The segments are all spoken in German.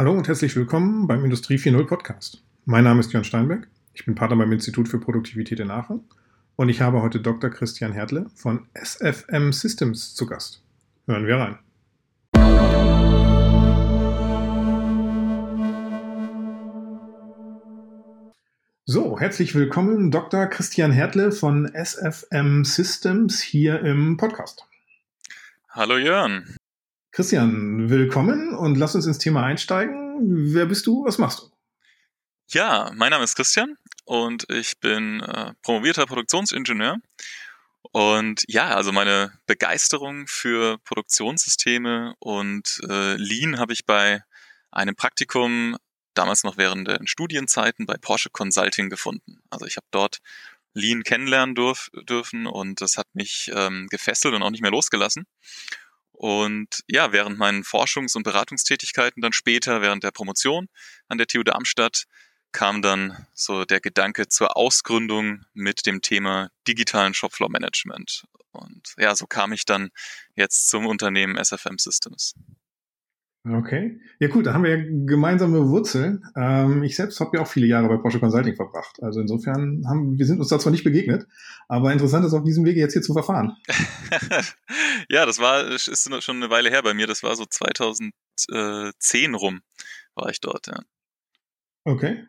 Hallo und herzlich willkommen beim Industrie 4.0 Podcast. Mein Name ist Jörn Steinbeck. Ich bin Partner beim Institut für Produktivität in Aachen und ich habe heute Dr. Christian Hertle von SFM Systems zu Gast. Hören wir rein. So, herzlich willkommen, Dr. Christian Hertle von SFM Systems hier im Podcast. Hallo Jörn. Christian, willkommen und lass uns ins Thema einsteigen. Wer bist du? Was machst du? Ja, mein Name ist Christian und ich bin äh, promovierter Produktionsingenieur. Und ja, also meine Begeisterung für Produktionssysteme und äh, Lean habe ich bei einem Praktikum damals noch während den Studienzeiten bei Porsche Consulting gefunden. Also ich habe dort Lean kennenlernen durf, dürfen und das hat mich ähm, gefesselt und auch nicht mehr losgelassen. Und ja, während meinen Forschungs- und Beratungstätigkeiten dann später, während der Promotion an der TU Darmstadt, kam dann so der Gedanke zur Ausgründung mit dem Thema digitalen Shopfloor Management. Und ja, so kam ich dann jetzt zum Unternehmen SFM Systems. Okay. Ja, gut, da haben wir ja gemeinsame Wurzeln. Ähm, ich selbst habe ja auch viele Jahre bei Porsche Consulting verbracht. Also insofern haben wir sind uns da zwar nicht begegnet, aber interessant ist auf diesem Wege jetzt hier zu verfahren. ja, das war ist schon eine Weile her bei mir. Das war so 2010 rum war ich dort. Ja. Okay.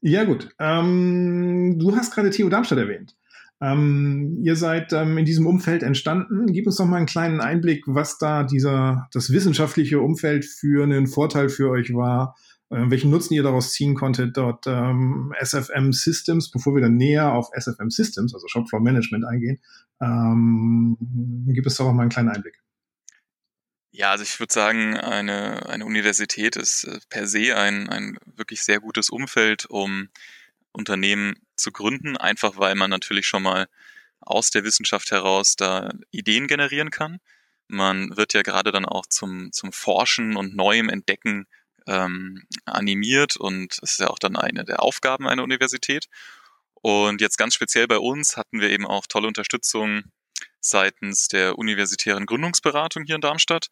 Ja, gut. Ähm, du hast gerade TU Darmstadt erwähnt. Ähm, ihr seid ähm, in diesem Umfeld entstanden. Gib uns doch mal einen kleinen Einblick, was da dieser, das wissenschaftliche Umfeld für einen Vorteil für euch war, äh, welchen Nutzen ihr daraus ziehen konntet, dort ähm, SFM Systems, bevor wir dann näher auf SFM Systems, also Shopfloor Management eingehen. Ähm, gib uns doch mal einen kleinen Einblick. Ja, also ich würde sagen, eine, eine Universität ist äh, per se ein, ein wirklich sehr gutes Umfeld, um Unternehmen zu gründen, einfach weil man natürlich schon mal aus der Wissenschaft heraus da Ideen generieren kann. Man wird ja gerade dann auch zum, zum Forschen und Neuem Entdecken ähm, animiert und es ist ja auch dann eine der Aufgaben einer Universität. Und jetzt ganz speziell bei uns hatten wir eben auch tolle Unterstützung seitens der universitären Gründungsberatung hier in Darmstadt,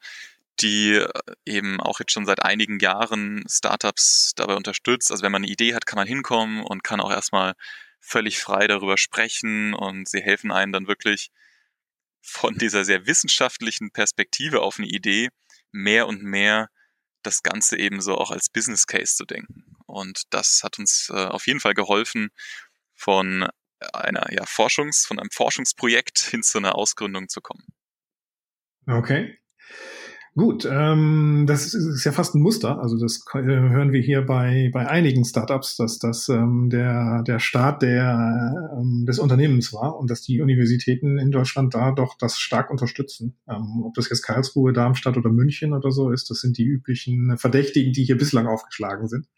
die äh, eben auch jetzt schon seit einigen Jahren Startups dabei unterstützt. Also wenn man eine Idee hat, kann man hinkommen und kann auch erstmal völlig frei darüber sprechen und sie helfen einem dann wirklich von dieser sehr wissenschaftlichen Perspektive auf eine Idee mehr und mehr das Ganze eben so auch als Business Case zu denken. Und das hat uns äh, auf jeden Fall geholfen, von einer ja, Forschungs, von einem Forschungsprojekt hin zu einer Ausgründung zu kommen. Okay. Gut, ähm, das ist, ja fast ein Muster. Also das äh, hören wir hier bei, bei einigen Startups, dass das ähm, der, der Start der, ähm, des Unternehmens war und dass die Universitäten in Deutschland da doch das stark unterstützen. Ähm, ob das jetzt Karlsruhe, Darmstadt oder München oder so ist, das sind die üblichen Verdächtigen, die hier bislang aufgeschlagen sind.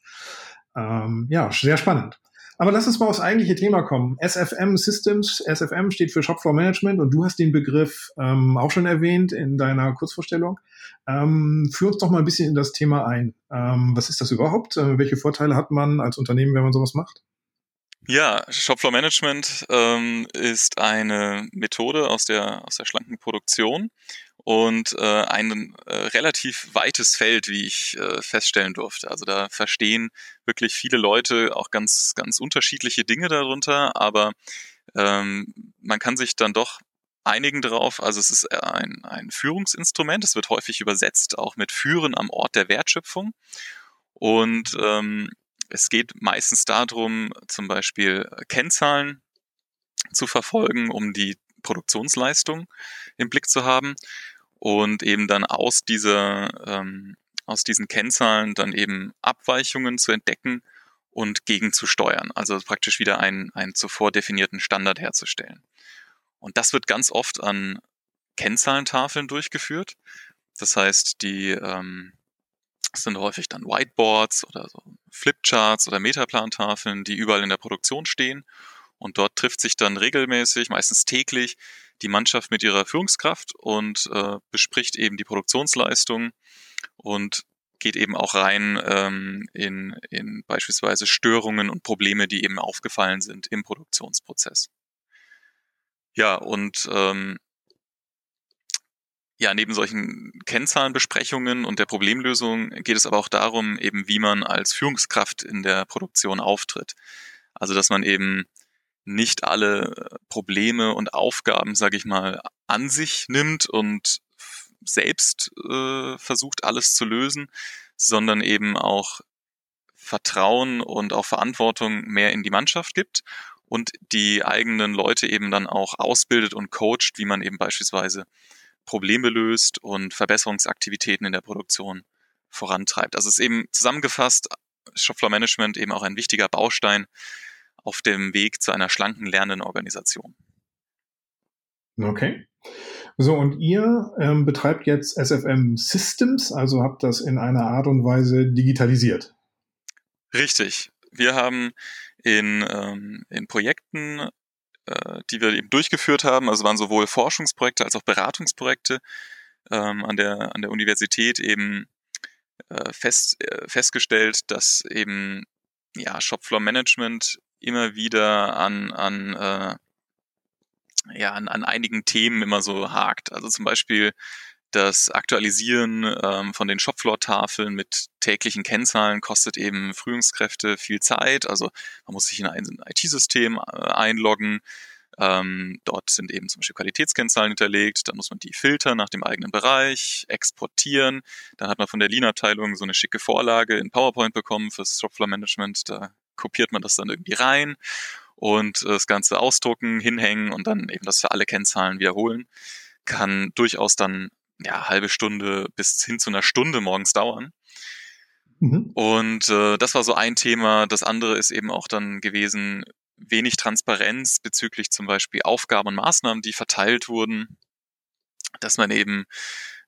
Ähm, ja, sehr spannend. Aber lass uns mal aufs eigentliche Thema kommen. SFM Systems, SFM steht für Shopfloor Management und du hast den Begriff ähm, auch schon erwähnt in deiner Kurzvorstellung. Ähm, führ uns doch mal ein bisschen in das Thema ein. Ähm, was ist das überhaupt? Äh, welche Vorteile hat man als Unternehmen, wenn man sowas macht? Ja, Shopfloor Management ähm, ist eine Methode aus der, aus der schlanken Produktion und äh, ein äh, relativ weites Feld, wie ich äh, feststellen durfte. Also da verstehen wirklich viele Leute auch ganz, ganz unterschiedliche Dinge darunter, aber ähm, man kann sich dann doch einigen drauf. Also es ist ein, ein Führungsinstrument, es wird häufig übersetzt, auch mit Führen am Ort der Wertschöpfung. Und ähm, es geht meistens darum, zum Beispiel Kennzahlen zu verfolgen, um die Produktionsleistung im Blick zu haben und eben dann aus dieser, ähm, aus diesen Kennzahlen dann eben Abweichungen zu entdecken und gegenzusteuern. Also praktisch wieder einen, einen zuvor definierten Standard herzustellen. Und das wird ganz oft an Kennzahlentafeln durchgeführt. Das heißt, die ähm, sind häufig dann Whiteboards oder so Flipcharts oder Metaplantafeln, die überall in der Produktion stehen. Und dort trifft sich dann regelmäßig, meistens täglich, die Mannschaft mit ihrer Führungskraft und äh, bespricht eben die Produktionsleistung und geht eben auch rein ähm, in, in beispielsweise Störungen und Probleme, die eben aufgefallen sind im Produktionsprozess. Ja, und ähm, ja, neben solchen Kennzahlenbesprechungen und der Problemlösung geht es aber auch darum, eben wie man als Führungskraft in der Produktion auftritt. Also, dass man eben nicht alle Probleme und Aufgaben, sage ich mal, an sich nimmt und selbst äh, versucht, alles zu lösen, sondern eben auch Vertrauen und auch Verantwortung mehr in die Mannschaft gibt und die eigenen Leute eben dann auch ausbildet und coacht, wie man eben beispielsweise Probleme löst und Verbesserungsaktivitäten in der Produktion vorantreibt. Also es ist eben zusammengefasst, Shopfloor Management eben auch ein wichtiger Baustein auf dem Weg zu einer schlanken, lernenden Organisation. Okay. So, und ihr ähm, betreibt jetzt SFM Systems, also habt das in einer Art und Weise digitalisiert. Richtig. Wir haben in, ähm, in Projekten, äh, die wir eben durchgeführt haben, also waren sowohl Forschungsprojekte als auch Beratungsprojekte ähm, an, der, an der Universität eben äh, fest, äh, festgestellt, dass eben ja, Shopfloor Management immer wieder an, an, äh, ja, an, an einigen Themen immer so hakt. Also zum Beispiel das Aktualisieren ähm, von den Shopfloor-Tafeln mit täglichen Kennzahlen kostet eben Führungskräfte viel Zeit. Also man muss sich in ein IT-System äh, einloggen. Ähm, dort sind eben zum Beispiel Qualitätskennzahlen hinterlegt. Dann muss man die filtern nach dem eigenen Bereich, exportieren. Dann hat man von der Lean-Abteilung so eine schicke Vorlage in PowerPoint bekommen fürs Shopfloor-Management. Da kopiert man das dann irgendwie rein und äh, das Ganze ausdrucken, hinhängen und dann eben das für alle Kennzahlen wiederholen. Kann durchaus dann ja halbe Stunde bis hin zu einer Stunde morgens dauern. Mhm. Und äh, das war so ein Thema. Das andere ist eben auch dann gewesen, wenig Transparenz bezüglich zum Beispiel Aufgaben und Maßnahmen, die verteilt wurden, dass man eben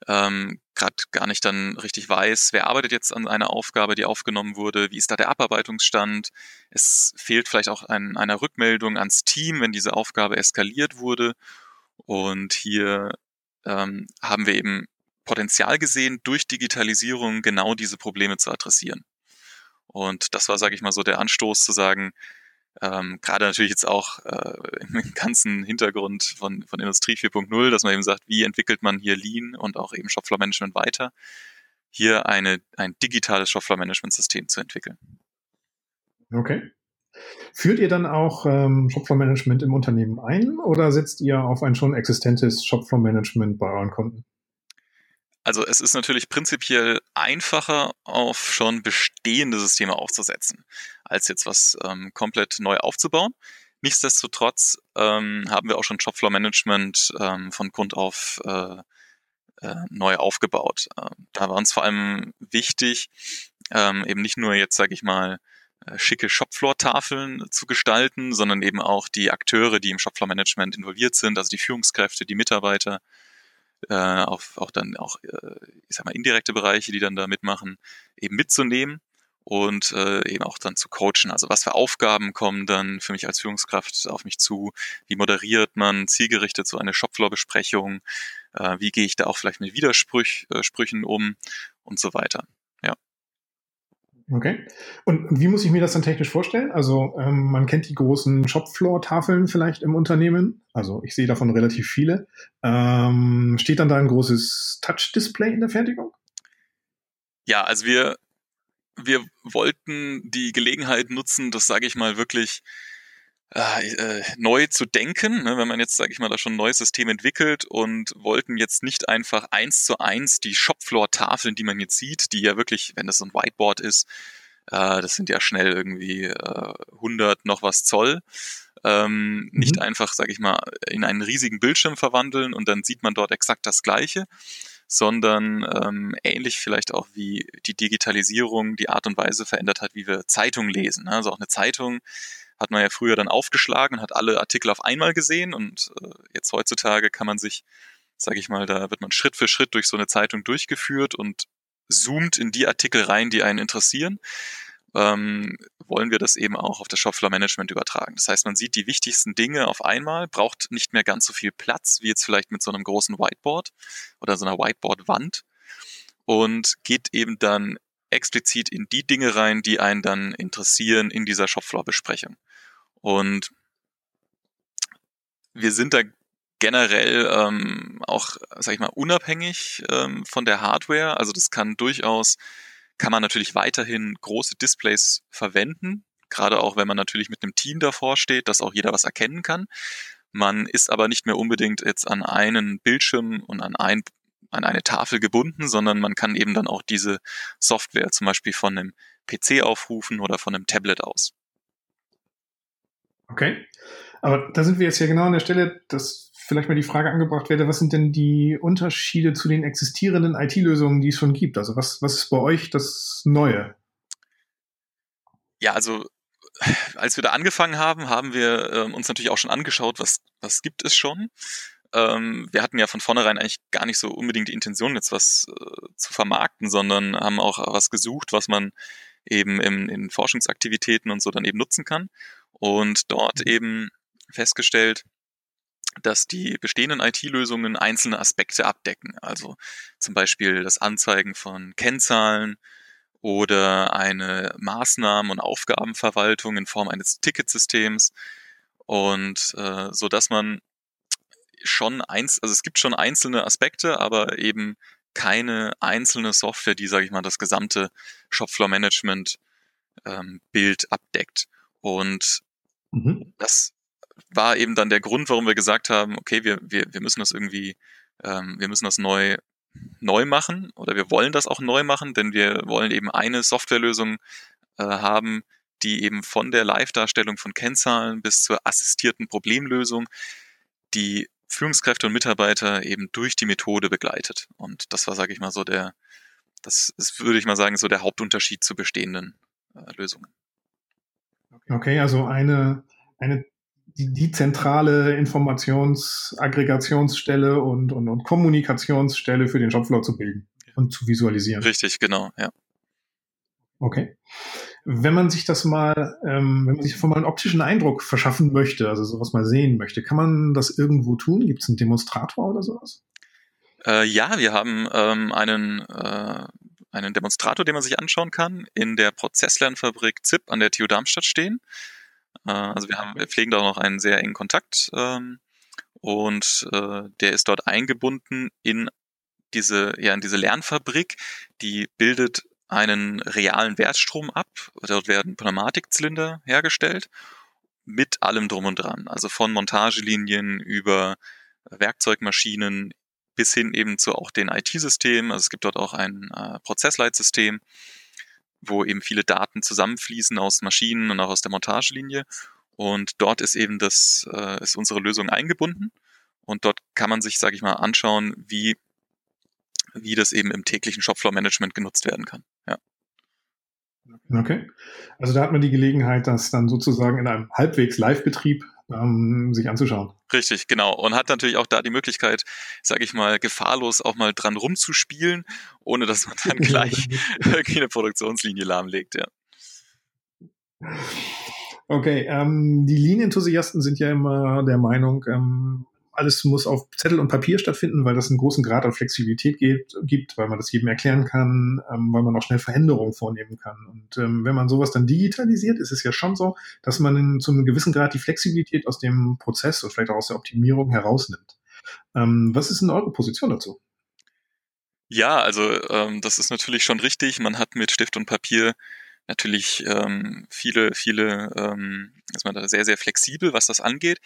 ähm, gerade gar nicht dann richtig weiß, wer arbeitet jetzt an einer Aufgabe, die aufgenommen wurde, wie ist da der Abarbeitungsstand. Es fehlt vielleicht auch ein, einer Rückmeldung ans Team, wenn diese Aufgabe eskaliert wurde. Und hier ähm, haben wir eben Potenzial gesehen, durch Digitalisierung genau diese Probleme zu adressieren. Und das war, sage ich mal, so der Anstoß zu sagen, ähm, gerade natürlich jetzt auch äh, im ganzen Hintergrund von, von Industrie 4.0, dass man eben sagt, wie entwickelt man hier Lean und auch eben Shopfloor-Management weiter, hier eine, ein digitales Shopfloor-Management-System zu entwickeln. Okay. Führt ihr dann auch ähm, Shopfloor-Management im Unternehmen ein oder setzt ihr auf ein schon existentes Shopfloor-Management bei euren Kunden? Also es ist natürlich prinzipiell einfacher, auf schon bestehende Systeme aufzusetzen, als jetzt was ähm, komplett neu aufzubauen. Nichtsdestotrotz ähm, haben wir auch schon Shopfloor Management ähm, von Grund auf äh, äh, neu aufgebaut. Ähm, da war uns vor allem wichtig, ähm, eben nicht nur jetzt, sage ich mal, äh, schicke Shopfloor-Tafeln zu gestalten, sondern eben auch die Akteure, die im Shopfloor-Management involviert sind, also die Führungskräfte, die Mitarbeiter, äh, auch, auch dann auch, äh, ich sag mal, indirekte Bereiche, die dann da mitmachen, eben mitzunehmen und äh, eben auch dann zu coachen. Also was für Aufgaben kommen dann für mich als Führungskraft auf mich zu? Wie moderiert man zielgerichtet so eine Shopfloor-Besprechung? Äh, wie gehe ich da auch vielleicht mit Widersprüchen äh, um und so weiter. Okay. Und wie muss ich mir das dann technisch vorstellen? Also ähm, man kennt die großen Shopfloor-Tafeln vielleicht im Unternehmen. Also ich sehe davon relativ viele. Ähm, steht dann da ein großes Touch-Display in der Fertigung? Ja, also wir, wir wollten die Gelegenheit nutzen, das sage ich mal wirklich äh, äh, neu zu denken, ne, wenn man jetzt, sage ich mal, da schon ein neues System entwickelt und wollten jetzt nicht einfach eins zu eins die Shopfloor-Tafeln, die man jetzt sieht, die ja wirklich, wenn das so ein Whiteboard ist, äh, das sind ja schnell irgendwie äh, 100 noch was Zoll, ähm, mhm. nicht einfach, sage ich mal, in einen riesigen Bildschirm verwandeln und dann sieht man dort exakt das Gleiche, sondern ähm, ähnlich vielleicht auch wie die Digitalisierung die Art und Weise verändert hat, wie wir Zeitungen lesen. Ne? Also auch eine Zeitung hat man ja früher dann aufgeschlagen und hat alle Artikel auf einmal gesehen und äh, jetzt heutzutage kann man sich, sage ich mal, da wird man Schritt für Schritt durch so eine Zeitung durchgeführt und zoomt in die Artikel rein, die einen interessieren. Ähm, wollen wir das eben auch auf das Shopfloor Management übertragen. Das heißt, man sieht die wichtigsten Dinge auf einmal, braucht nicht mehr ganz so viel Platz wie jetzt vielleicht mit so einem großen Whiteboard oder so einer Whiteboard-Wand und geht eben dann explizit in die Dinge rein, die einen dann interessieren in dieser Shopfloor-Besprechung. Und wir sind da generell ähm, auch, sag ich mal, unabhängig ähm, von der Hardware. Also das kann durchaus, kann man natürlich weiterhin große Displays verwenden, gerade auch wenn man natürlich mit einem Team davor steht, dass auch jeder was erkennen kann. Man ist aber nicht mehr unbedingt jetzt an einen Bildschirm und an ein an eine Tafel gebunden, sondern man kann eben dann auch diese Software zum Beispiel von einem PC aufrufen oder von einem Tablet aus. Okay. Aber da sind wir jetzt ja genau an der Stelle, dass vielleicht mal die Frage angebracht werde, was sind denn die Unterschiede zu den existierenden IT-Lösungen, die es schon gibt? Also was, was ist bei euch das Neue? Ja, also als wir da angefangen haben, haben wir äh, uns natürlich auch schon angeschaut, was, was gibt es schon. Ähm, wir hatten ja von vornherein eigentlich gar nicht so unbedingt die Intention, jetzt was äh, zu vermarkten, sondern haben auch was gesucht, was man eben im, in Forschungsaktivitäten und so dann eben nutzen kann. Und dort mhm. eben festgestellt, dass die bestehenden IT-Lösungen einzelne Aspekte abdecken. Also zum Beispiel das Anzeigen von Kennzahlen oder eine Maßnahmen- und Aufgabenverwaltung in Form eines Ticketsystems. Und äh, so dass man schon eins, also es gibt schon einzelne Aspekte, aber eben keine einzelne Software, die, sage ich mal, das gesamte Shopfloor-Management ähm, abdeckt. Und mhm. das war eben dann der Grund, warum wir gesagt haben, okay, wir, wir, wir müssen das irgendwie, ähm, wir müssen das neu, neu machen oder wir wollen das auch neu machen, denn wir wollen eben eine Softwarelösung äh, haben, die eben von der Live-Darstellung von Kennzahlen bis zur assistierten Problemlösung die Führungskräfte und Mitarbeiter eben durch die Methode begleitet. Und das war, sage ich mal, so der, das ist, würde ich mal sagen, so der Hauptunterschied zu bestehenden äh, Lösungen. Okay, also eine, eine die, die zentrale Informationsaggregationsstelle und, und, und Kommunikationsstelle für den Shopfloor zu bilden und zu visualisieren. Richtig, genau, ja. Okay. Wenn man sich das mal, ähm, wenn man sich mal einen optischen Eindruck verschaffen möchte, also sowas mal sehen möchte, kann man das irgendwo tun? Gibt es einen Demonstrator oder sowas? Äh, ja, wir haben ähm, einen, äh, einen Demonstrator, den man sich anschauen kann, in der Prozesslernfabrik ZIP an der TU Darmstadt stehen. Äh, also wir, haben, wir pflegen da auch noch einen sehr engen Kontakt ähm, und äh, der ist dort eingebunden in diese, ja, in diese Lernfabrik, die bildet einen realen Wertstrom ab. Dort werden Pneumatikzylinder hergestellt mit allem drum und dran. Also von Montagelinien über Werkzeugmaschinen bis hin eben zu auch den IT-Systemen. Also es gibt dort auch ein äh, Prozessleitsystem, wo eben viele Daten zusammenfließen aus Maschinen und auch aus der Montagelinie. Und dort ist eben das, äh, ist unsere Lösung eingebunden. Und dort kann man sich, sage ich mal, anschauen, wie wie das eben im täglichen Shopfloor-Management genutzt werden kann. Ja. Okay. Also da hat man die Gelegenheit, das dann sozusagen in einem halbwegs Live-Betrieb ähm, sich anzuschauen. Richtig, genau. Und hat natürlich auch da die Möglichkeit, sage ich mal, gefahrlos auch mal dran rumzuspielen, ohne dass man dann gleich irgendwie eine Produktionslinie lahmlegt, ja. Okay, ähm, die Lean-Enthusiasten sind ja immer der Meinung, ähm, alles muss auf Zettel und Papier stattfinden, weil das einen großen Grad an Flexibilität gibt, gibt weil man das jedem erklären kann, ähm, weil man auch schnell Veränderungen vornehmen kann. Und ähm, wenn man sowas dann digitalisiert, ist es ja schon so, dass man in, zu einem gewissen Grad die Flexibilität aus dem Prozess und vielleicht auch aus der Optimierung herausnimmt. Ähm, was ist denn eure Position dazu? Ja, also ähm, das ist natürlich schon richtig. Man hat mit Stift und Papier natürlich ähm, viele, viele, ähm, ist man da sehr, sehr flexibel, was das angeht.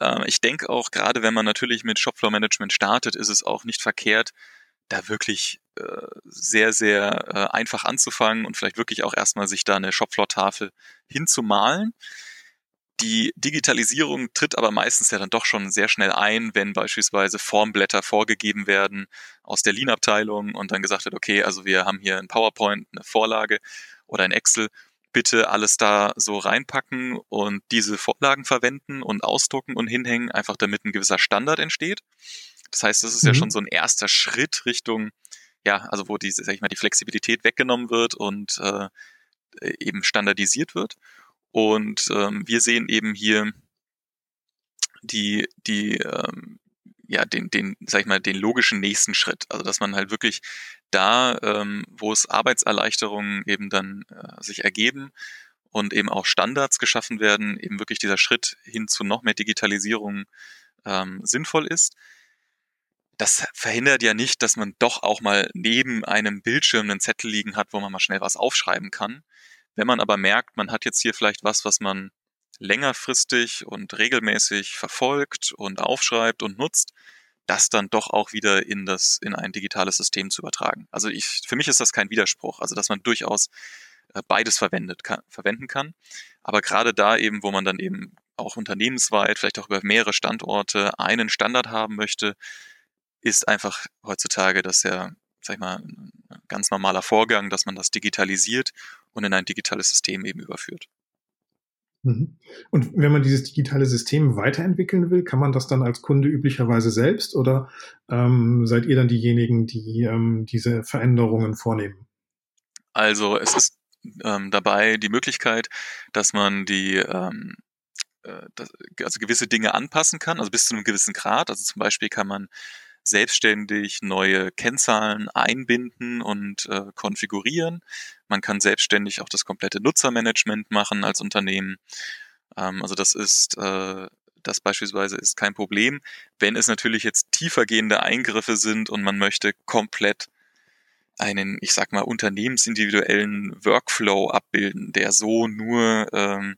Ähm, ich denke auch, gerade wenn man natürlich mit Shopfloor Management startet, ist es auch nicht verkehrt, da wirklich äh, sehr, sehr äh, einfach anzufangen und vielleicht wirklich auch erstmal sich da eine Shopfloor-Tafel hinzumalen. Die Digitalisierung tritt aber meistens ja dann doch schon sehr schnell ein, wenn beispielsweise Formblätter vorgegeben werden aus der Lean-Abteilung und dann gesagt wird, okay, also wir haben hier ein PowerPoint, eine Vorlage oder ein Excel bitte alles da so reinpacken und diese Vorlagen verwenden und ausdrucken und hinhängen, einfach damit ein gewisser Standard entsteht. Das heißt, das ist mhm. ja schon so ein erster Schritt Richtung, ja, also wo die, sag ich mal, die Flexibilität weggenommen wird und äh, eben standardisiert wird. Und ähm, wir sehen eben hier die, die ähm, ja, den, den, sag ich mal, den logischen nächsten Schritt. Also dass man halt wirklich da, ähm, wo es Arbeitserleichterungen eben dann äh, sich ergeben und eben auch Standards geschaffen werden, eben wirklich dieser Schritt hin zu noch mehr Digitalisierung ähm, sinnvoll ist. Das verhindert ja nicht, dass man doch auch mal neben einem Bildschirm einen Zettel liegen hat, wo man mal schnell was aufschreiben kann. Wenn man aber merkt, man hat jetzt hier vielleicht was, was man längerfristig und regelmäßig verfolgt und aufschreibt und nutzt, das dann doch auch wieder in das, in ein digitales System zu übertragen. Also ich, für mich ist das kein Widerspruch, also dass man durchaus äh, beides verwendet kann, verwenden kann. Aber gerade da eben, wo man dann eben auch unternehmensweit, vielleicht auch über mehrere Standorte einen Standard haben möchte, ist einfach heutzutage das ja, sag ich mal, ein ganz normaler Vorgang, dass man das digitalisiert und in ein digitales System eben überführt. Mhm. Und wenn man dieses digitale System weiterentwickeln will, kann man das dann als Kunde üblicherweise selbst oder ähm, seid ihr dann diejenigen, die ähm, diese Veränderungen vornehmen? Also es ist ähm, dabei die Möglichkeit, dass man die ähm, äh, das, also gewisse Dinge anpassen kann, also bis zu einem gewissen Grad. Also zum Beispiel kann man selbstständig neue Kennzahlen einbinden und äh, konfigurieren. Man kann selbstständig auch das komplette Nutzermanagement machen als Unternehmen. Ähm, also das ist äh, das beispielsweise ist kein Problem. Wenn es natürlich jetzt tiefergehende Eingriffe sind und man möchte komplett einen, ich sag mal, unternehmensindividuellen Workflow abbilden, der so nur ähm,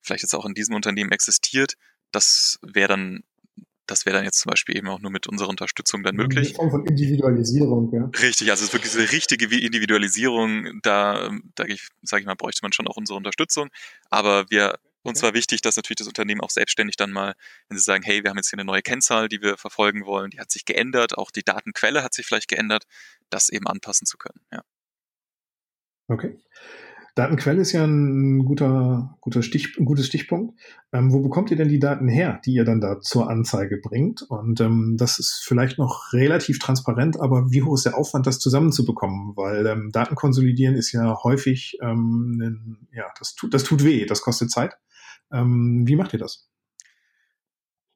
vielleicht jetzt auch in diesem Unternehmen existiert, das wäre dann das wäre dann jetzt zum Beispiel eben auch nur mit unserer Unterstützung dann möglich. Eine Form von Individualisierung, ja. Richtig, also es ist wirklich diese richtige Individualisierung, da, da sage ich mal, bräuchte man schon auch unsere Unterstützung. Aber wir, uns war wichtig, dass natürlich das Unternehmen auch selbstständig dann mal, wenn sie sagen, hey, wir haben jetzt hier eine neue Kennzahl, die wir verfolgen wollen, die hat sich geändert, auch die Datenquelle hat sich vielleicht geändert, das eben anpassen zu können, ja. Okay. Datenquelle ist ja ein guter, guter Stich, ein gutes Stichpunkt. Ähm, wo bekommt ihr denn die Daten her, die ihr dann da zur Anzeige bringt? Und ähm, das ist vielleicht noch relativ transparent, aber wie hoch ist der Aufwand, das zusammenzubekommen? Weil ähm, Datenkonsolidieren ist ja häufig, ähm, ein, ja, das tut, das tut weh, das kostet Zeit. Ähm, wie macht ihr das?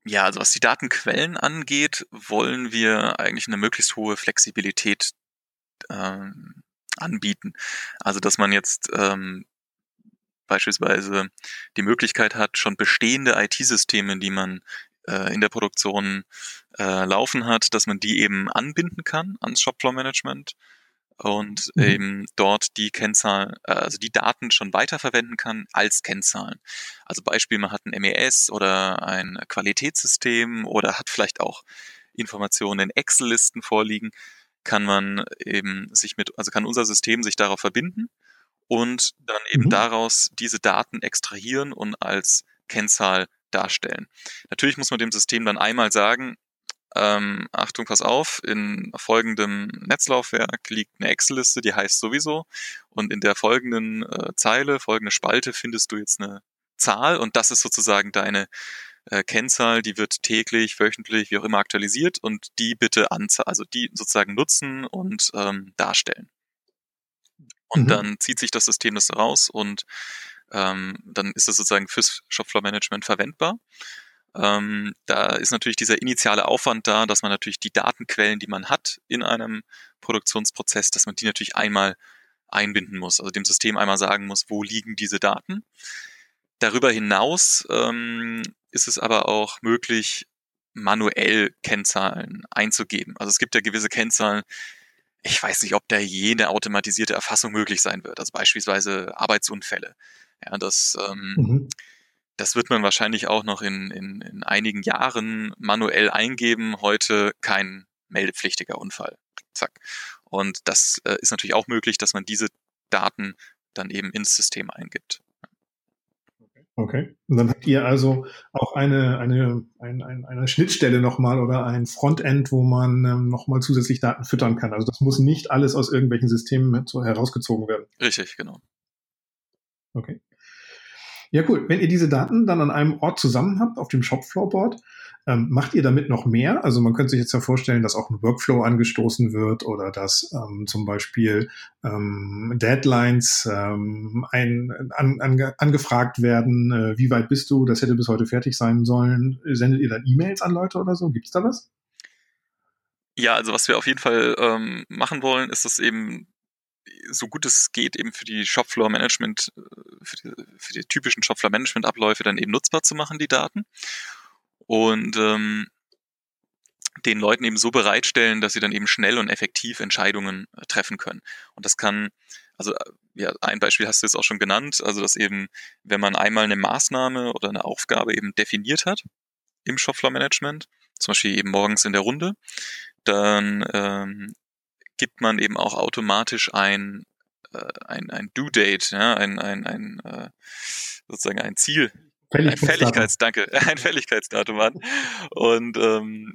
Ja, also was die Datenquellen angeht, wollen wir eigentlich eine möglichst hohe Flexibilität ähm, anbieten. Also dass man jetzt ähm, beispielsweise die Möglichkeit hat, schon bestehende IT-Systeme, die man äh, in der Produktion äh, laufen hat, dass man die eben anbinden kann ans Shopfloor-Management und mhm. eben dort die Kennzahlen, äh, also die Daten schon weiterverwenden kann als Kennzahlen. Also Beispiel, man hat ein MES oder ein Qualitätssystem oder hat vielleicht auch Informationen in Excel-Listen vorliegen kann man eben sich mit, also kann unser System sich darauf verbinden und dann eben mhm. daraus diese Daten extrahieren und als Kennzahl darstellen. Natürlich muss man dem System dann einmal sagen, ähm, Achtung, pass auf, in folgendem Netzlaufwerk liegt eine Excel-Liste, die heißt sowieso und in der folgenden äh, Zeile, folgende Spalte findest du jetzt eine Zahl und das ist sozusagen deine äh, Kennzahl, die wird täglich, wöchentlich, wie auch immer aktualisiert und die bitte anzeigen, also die sozusagen nutzen und ähm, darstellen. Und mhm. dann zieht sich das System das raus und ähm, dann ist es sozusagen fürs Shopfloor-Management verwendbar. Ähm, da ist natürlich dieser initiale Aufwand da, dass man natürlich die Datenquellen, die man hat in einem Produktionsprozess, dass man die natürlich einmal einbinden muss, also dem System einmal sagen muss, wo liegen diese Daten. Darüber hinaus ähm, ist es aber auch möglich, manuell Kennzahlen einzugeben. Also es gibt ja gewisse Kennzahlen, ich weiß nicht, ob da jene automatisierte Erfassung möglich sein wird. Also beispielsweise Arbeitsunfälle. Ja, das, ähm, mhm. das wird man wahrscheinlich auch noch in, in, in einigen Jahren manuell eingeben. Heute kein meldepflichtiger Unfall. Zack. Und das äh, ist natürlich auch möglich, dass man diese Daten dann eben ins System eingibt. Okay. Und dann habt ihr also auch eine, eine, eine, eine, eine Schnittstelle nochmal oder ein Frontend, wo man ähm, nochmal zusätzlich Daten füttern kann. Also das muss nicht alles aus irgendwelchen Systemen so herausgezogen werden. Richtig, genau. Okay. Ja, cool. Wenn ihr diese Daten dann an einem Ort zusammen habt, auf dem Shopfloorboard, ähm, macht ihr damit noch mehr? Also man könnte sich jetzt ja vorstellen, dass auch ein Workflow angestoßen wird oder dass ähm, zum Beispiel ähm, Deadlines ähm, ein, an, an, angefragt werden. Äh, wie weit bist du? Das hätte bis heute fertig sein sollen. Sendet ihr dann E-Mails an Leute oder so? Gibt es da was? Ja, also was wir auf jeden Fall ähm, machen wollen, ist es eben so gut es geht eben für die Shopfloor-Management, äh, für die, für die typischen Shopfloor-Management-Abläufe dann eben nutzbar zu machen, die Daten. Und ähm, den Leuten eben so bereitstellen, dass sie dann eben schnell und effektiv Entscheidungen äh, treffen können. Und das kann, also äh, ja, ein Beispiel hast du jetzt auch schon genannt, also dass eben, wenn man einmal eine Maßnahme oder eine Aufgabe eben definiert hat im Shopfloor Management, zum Beispiel eben morgens in der Runde, dann ähm, gibt man eben auch automatisch ein, äh, ein, ein Due Date, ja, ein, ein, ein äh, sozusagen ein Ziel ein Fälligkeits, danke, ein Fälligkeitsdatum an. Und ähm,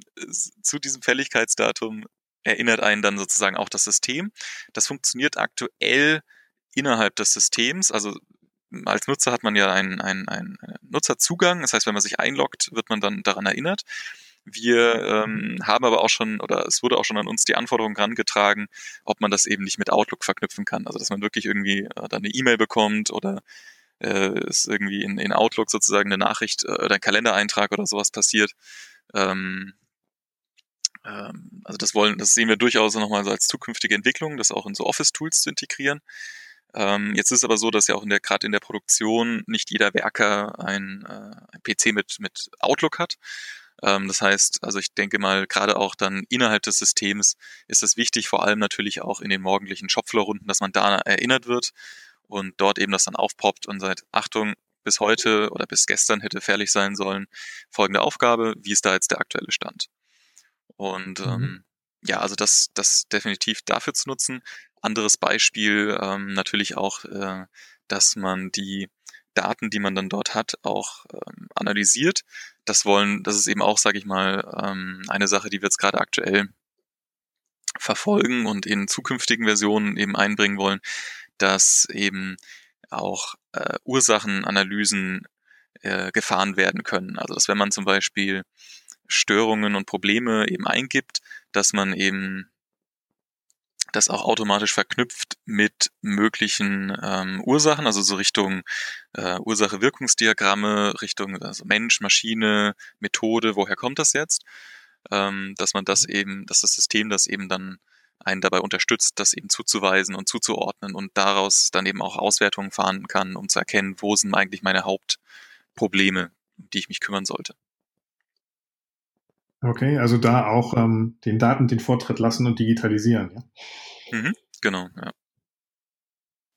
zu diesem Fälligkeitsdatum erinnert einen dann sozusagen auch das System. Das funktioniert aktuell innerhalb des Systems. Also als Nutzer hat man ja einen, einen, einen Nutzerzugang. Das heißt, wenn man sich einloggt, wird man dann daran erinnert. Wir ähm, haben aber auch schon, oder es wurde auch schon an uns die Anforderung herangetragen, ob man das eben nicht mit Outlook verknüpfen kann. Also dass man wirklich irgendwie äh, dann eine E-Mail bekommt oder äh, ist irgendwie in, in Outlook sozusagen eine Nachricht äh, oder ein Kalendereintrag oder sowas passiert. Ähm, ähm, also das wollen, das sehen wir durchaus nochmal so als zukünftige Entwicklung, das auch in so Office-Tools zu integrieren. Ähm, jetzt ist aber so, dass ja auch in der, gerade in der Produktion nicht jeder Werker ein, äh, ein PC mit, mit Outlook hat. Ähm, das heißt, also ich denke mal, gerade auch dann innerhalb des Systems ist es wichtig, vor allem natürlich auch in den morgendlichen Shopfloor-Runden, dass man da erinnert wird und dort eben das dann aufpoppt und sagt, Achtung, bis heute oder bis gestern hätte fährlich sein sollen, folgende Aufgabe, wie ist da jetzt der aktuelle Stand? Und mhm. ähm, ja, also das, das definitiv dafür zu nutzen. Anderes Beispiel ähm, natürlich auch, äh, dass man die Daten, die man dann dort hat, auch ähm, analysiert. Das wollen, das ist eben auch, sage ich mal, ähm, eine Sache, die wir jetzt gerade aktuell verfolgen und in zukünftigen Versionen eben einbringen wollen, dass eben auch äh, Ursachenanalysen äh, gefahren werden können. Also dass wenn man zum Beispiel Störungen und Probleme eben eingibt, dass man eben das auch automatisch verknüpft mit möglichen ähm, Ursachen, also so Richtung äh, Ursache-Wirkungsdiagramme, Richtung also Mensch, Maschine, Methode, woher kommt das jetzt? Ähm, dass man das eben, dass das System das eben dann einen dabei unterstützt, das eben zuzuweisen und zuzuordnen und daraus dann eben auch Auswertungen fahren kann, um zu erkennen, wo sind eigentlich meine Hauptprobleme, um die ich mich kümmern sollte. Okay, also da auch ähm, den Daten den Vortritt lassen und digitalisieren, ja? Mhm, genau, ja.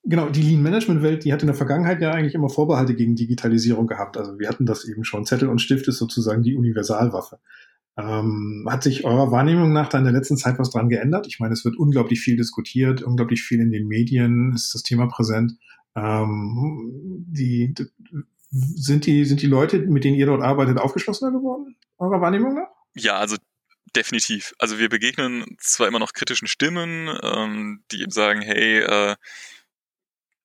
Genau, die Lean Management Welt, die hat in der Vergangenheit ja eigentlich immer Vorbehalte gegen Digitalisierung gehabt. Also wir hatten das eben schon. Zettel und Stift ist sozusagen die Universalwaffe. Ähm, hat sich eurer Wahrnehmung nach da in der letzten Zeit was dran geändert? Ich meine, es wird unglaublich viel diskutiert, unglaublich viel in den Medien, ist das Thema präsent. Ähm, die, die, sind die, sind die Leute, mit denen ihr dort arbeitet, aufgeschlossener geworden, eurer Wahrnehmung nach? Ja, also definitiv. Also wir begegnen zwar immer noch kritischen Stimmen, ähm, die eben sagen, hey, äh,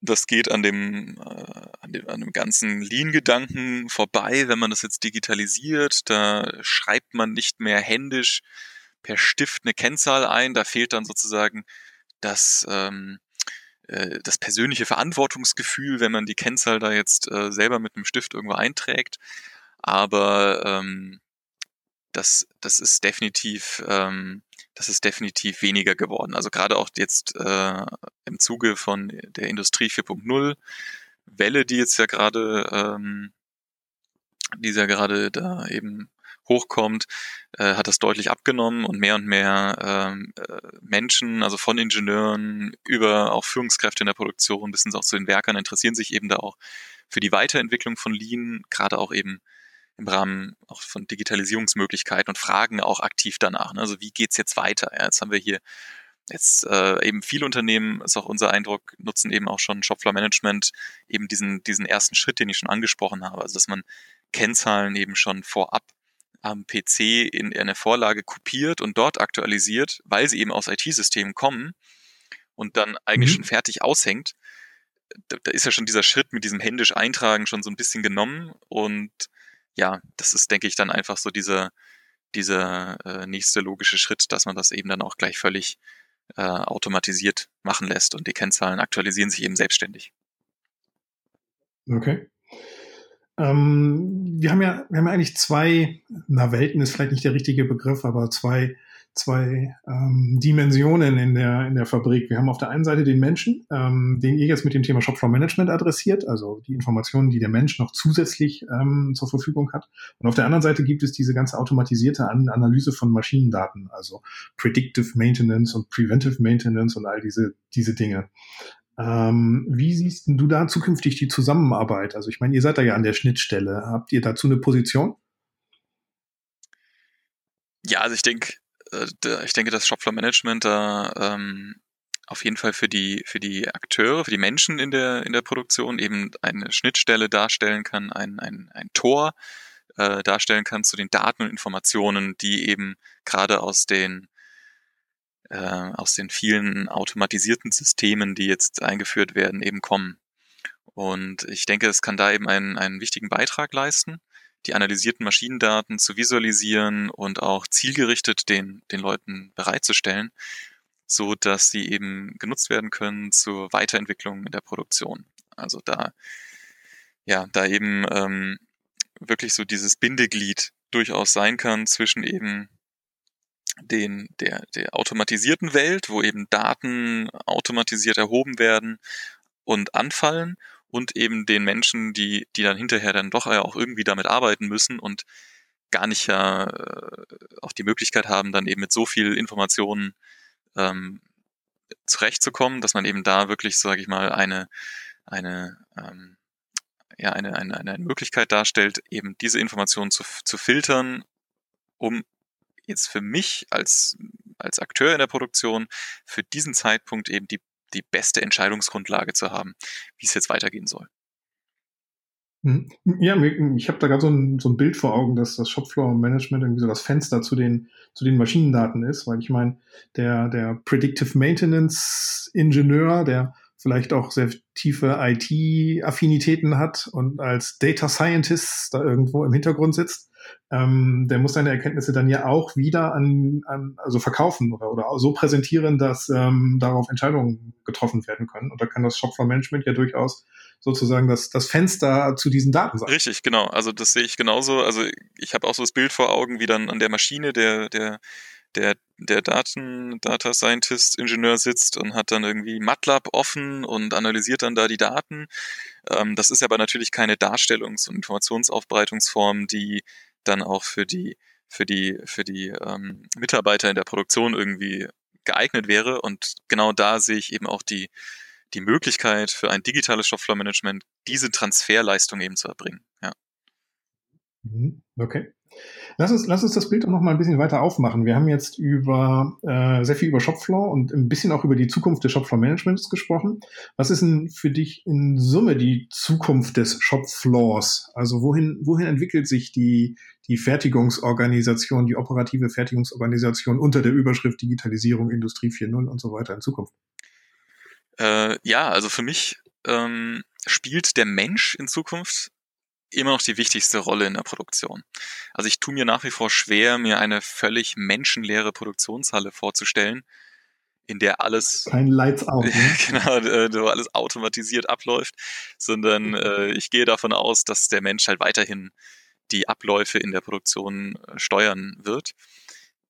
das geht an dem, äh, an dem, an dem ganzen Lean-Gedanken vorbei, wenn man das jetzt digitalisiert. Da schreibt man nicht mehr händisch per Stift eine Kennzahl ein. Da fehlt dann sozusagen das, ähm, äh, das persönliche Verantwortungsgefühl, wenn man die Kennzahl da jetzt äh, selber mit einem Stift irgendwo einträgt. Aber ähm, das, das ist definitiv ähm, das ist definitiv weniger geworden. Also gerade auch jetzt äh, im Zuge von der Industrie 4.0 Welle, die jetzt ja gerade, ähm, die ja gerade da eben hochkommt, äh, hat das deutlich abgenommen und mehr und mehr ähm, äh, Menschen, also von Ingenieuren über auch Führungskräfte in der Produktion bis hin auch zu den Werkern interessieren sich eben da auch für die Weiterentwicklung von Lean, gerade auch eben im Rahmen auch von Digitalisierungsmöglichkeiten und fragen auch aktiv danach. Ne? Also wie geht's jetzt weiter? Ja, jetzt haben wir hier jetzt äh, eben viele Unternehmen, ist auch unser Eindruck, nutzen eben auch schon Shopfloor Management, eben diesen, diesen ersten Schritt, den ich schon angesprochen habe. Also dass man Kennzahlen eben schon vorab am PC in eine Vorlage kopiert und dort aktualisiert, weil sie eben aus IT-Systemen kommen und dann eigentlich mhm. schon fertig aushängt. Da, da ist ja schon dieser Schritt mit diesem händisch Eintragen schon so ein bisschen genommen und ja, das ist, denke ich, dann einfach so dieser, dieser äh, nächste logische Schritt, dass man das eben dann auch gleich völlig äh, automatisiert machen lässt und die Kennzahlen aktualisieren sich eben selbstständig. Okay. Ähm, wir haben ja, wir haben ja eigentlich zwei, na Welten ist vielleicht nicht der richtige Begriff, aber zwei, zwei ähm, Dimensionen in der, in der Fabrik. Wir haben auf der einen Seite den Menschen, ähm, den ihr jetzt mit dem Thema Shopfloor Management adressiert, also die Informationen, die der Mensch noch zusätzlich ähm, zur Verfügung hat. Und auf der anderen Seite gibt es diese ganze automatisierte An Analyse von Maschinendaten, also Predictive Maintenance und Preventive Maintenance und all diese, diese Dinge. Ähm, wie siehst du da zukünftig die Zusammenarbeit? Also ich meine, ihr seid da ja an der Schnittstelle. Habt ihr dazu eine Position? Ja, also ich denke, ich denke, dass Shopfloor Management da ähm, auf jeden Fall für die, für die Akteure, für die Menschen in der, in der Produktion eben eine Schnittstelle darstellen kann, ein, ein, ein Tor äh, darstellen kann zu den Daten und Informationen, die eben gerade aus den äh, aus den vielen automatisierten Systemen, die jetzt eingeführt werden, eben kommen. Und ich denke, es kann da eben einen, einen wichtigen Beitrag leisten, die analysierten Maschinendaten zu visualisieren und auch zielgerichtet den, den Leuten bereitzustellen, so dass sie eben genutzt werden können zur Weiterentwicklung in der Produktion. Also da, ja, da eben ähm, wirklich so dieses Bindeglied durchaus sein kann zwischen eben den, der, der automatisierten Welt, wo eben Daten automatisiert erhoben werden und anfallen und eben den Menschen, die, die dann hinterher dann doch ja auch irgendwie damit arbeiten müssen und gar nicht ja äh, auch die Möglichkeit haben, dann eben mit so viel Informationen ähm, zurechtzukommen, dass man eben da wirklich, sage ich mal, eine, eine, ähm, ja, eine, eine, eine Möglichkeit darstellt, eben diese Informationen zu, zu filtern, um jetzt für mich als, als Akteur in der Produktion für diesen Zeitpunkt eben die, die beste Entscheidungsgrundlage zu haben, wie es jetzt weitergehen soll. Mhm. Ja, ich habe da gerade so ein, so ein Bild vor Augen, dass das Shopfloor Management irgendwie so das Fenster zu den, zu den Maschinendaten ist, weil ich meine, der, der Predictive Maintenance Ingenieur, der vielleicht auch sehr tiefe IT-Affinitäten hat und als Data Scientist da irgendwo im Hintergrund sitzt, ähm, der muss seine Erkenntnisse dann ja auch wieder an, an also verkaufen oder, oder so präsentieren, dass ähm, darauf Entscheidungen getroffen werden können. Und da kann das Shopfloor Management ja durchaus sozusagen das, das Fenster zu diesen Daten sein. Richtig, genau. Also das sehe ich genauso. Also ich habe auch so das Bild vor Augen, wie dann an der Maschine der, der der, der Daten, Data Scientist Ingenieur sitzt und hat dann irgendwie MATLAB offen und analysiert dann da die Daten. Ähm, das ist aber natürlich keine Darstellungs- und Informationsaufbereitungsform, die dann auch für die, für die, für die ähm, Mitarbeiter in der Produktion irgendwie geeignet wäre. Und genau da sehe ich eben auch die, die Möglichkeit für ein digitales Shopfloor-Management, diese Transferleistung eben zu erbringen. Ja. Mhm. Okay. Lass uns, lass uns das Bild auch noch mal ein bisschen weiter aufmachen. Wir haben jetzt über äh, sehr viel über Shopfloor und ein bisschen auch über die Zukunft des Shopfloor-Managements gesprochen. Was ist denn für dich in Summe die Zukunft des Shopfloors? Also wohin, wohin entwickelt sich die, die Fertigungsorganisation, die operative Fertigungsorganisation unter der Überschrift Digitalisierung, Industrie 4.0 und so weiter in Zukunft? Äh, ja, also für mich ähm, spielt der Mensch in Zukunft immer noch die wichtigste Rolle in der Produktion. Also ich tue mir nach wie vor schwer, mir eine völlig menschenleere Produktionshalle vorzustellen, in der alles kein Lights out, ne? genau, äh, wo alles automatisiert abläuft, sondern mhm. äh, ich gehe davon aus, dass der Mensch halt weiterhin die Abläufe in der Produktion äh, steuern wird.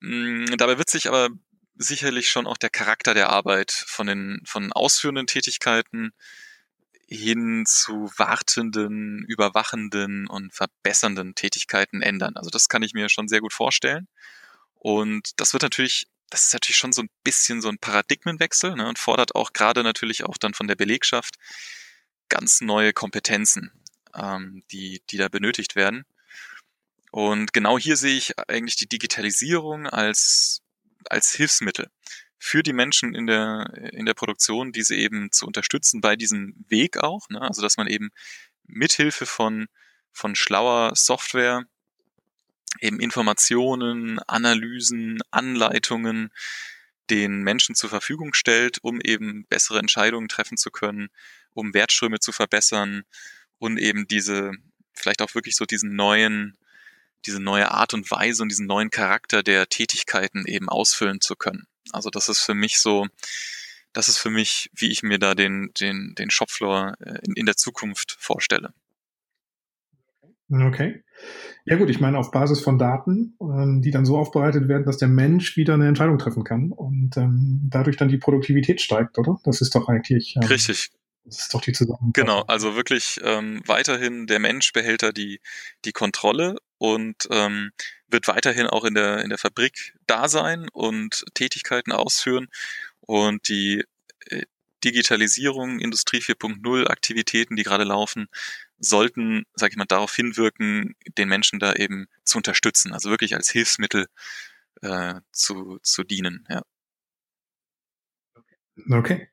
Mm, dabei wird sich aber sicherlich schon auch der Charakter der Arbeit von den von ausführenden Tätigkeiten hin zu wartenden, überwachenden und verbessernden Tätigkeiten ändern. Also das kann ich mir schon sehr gut vorstellen. Und das wird natürlich, das ist natürlich schon so ein bisschen so ein Paradigmenwechsel ne, und fordert auch gerade natürlich auch dann von der Belegschaft ganz neue Kompetenzen, ähm, die, die da benötigt werden. Und genau hier sehe ich eigentlich die Digitalisierung als, als Hilfsmittel für die Menschen in der, in der Produktion, diese eben zu unterstützen bei diesem Weg auch. Ne? Also dass man eben mithilfe von, von schlauer Software eben Informationen, Analysen, Anleitungen den Menschen zur Verfügung stellt, um eben bessere Entscheidungen treffen zu können, um Wertströme zu verbessern und eben diese, vielleicht auch wirklich so diesen neuen, diese neue Art und Weise und diesen neuen Charakter der Tätigkeiten eben ausfüllen zu können. Also das ist für mich so, das ist für mich, wie ich mir da den, den, den Shopfloor äh, in, in der Zukunft vorstelle. Okay. Ja gut, ich meine auf Basis von Daten, ähm, die dann so aufbereitet werden, dass der Mensch wieder eine Entscheidung treffen kann und ähm, dadurch dann die Produktivität steigt, oder? Das ist doch eigentlich. Ähm, Richtig. Das ist doch die Zusammenfassung. Genau, also wirklich ähm, weiterhin der Mensch behält da die, die Kontrolle und ähm, wird weiterhin auch in der, in der Fabrik da sein und Tätigkeiten ausführen. Und die äh, Digitalisierung, Industrie 4.0 Aktivitäten, die gerade laufen, sollten, sage ich mal, darauf hinwirken, den Menschen da eben zu unterstützen, also wirklich als Hilfsmittel äh, zu, zu dienen. Ja. Okay.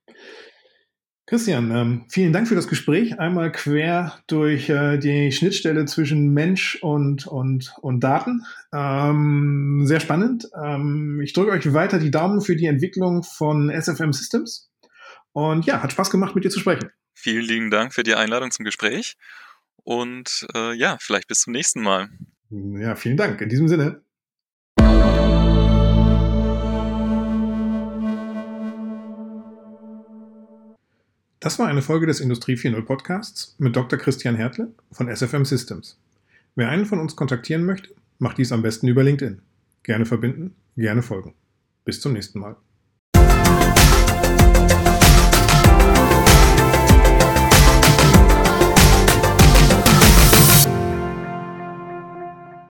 Christian, ähm, vielen Dank für das Gespräch. Einmal quer durch äh, die Schnittstelle zwischen Mensch und, und, und Daten. Ähm, sehr spannend. Ähm, ich drücke euch weiter die Daumen für die Entwicklung von SFM Systems. Und ja, hat Spaß gemacht, mit dir zu sprechen. Vielen lieben Dank für die Einladung zum Gespräch. Und äh, ja, vielleicht bis zum nächsten Mal. Ja, vielen Dank. In diesem Sinne. Das war eine Folge des Industrie 4.0 Podcasts mit Dr. Christian Hertle von SFM Systems. Wer einen von uns kontaktieren möchte, macht dies am besten über LinkedIn. Gerne verbinden, gerne folgen. Bis zum nächsten Mal.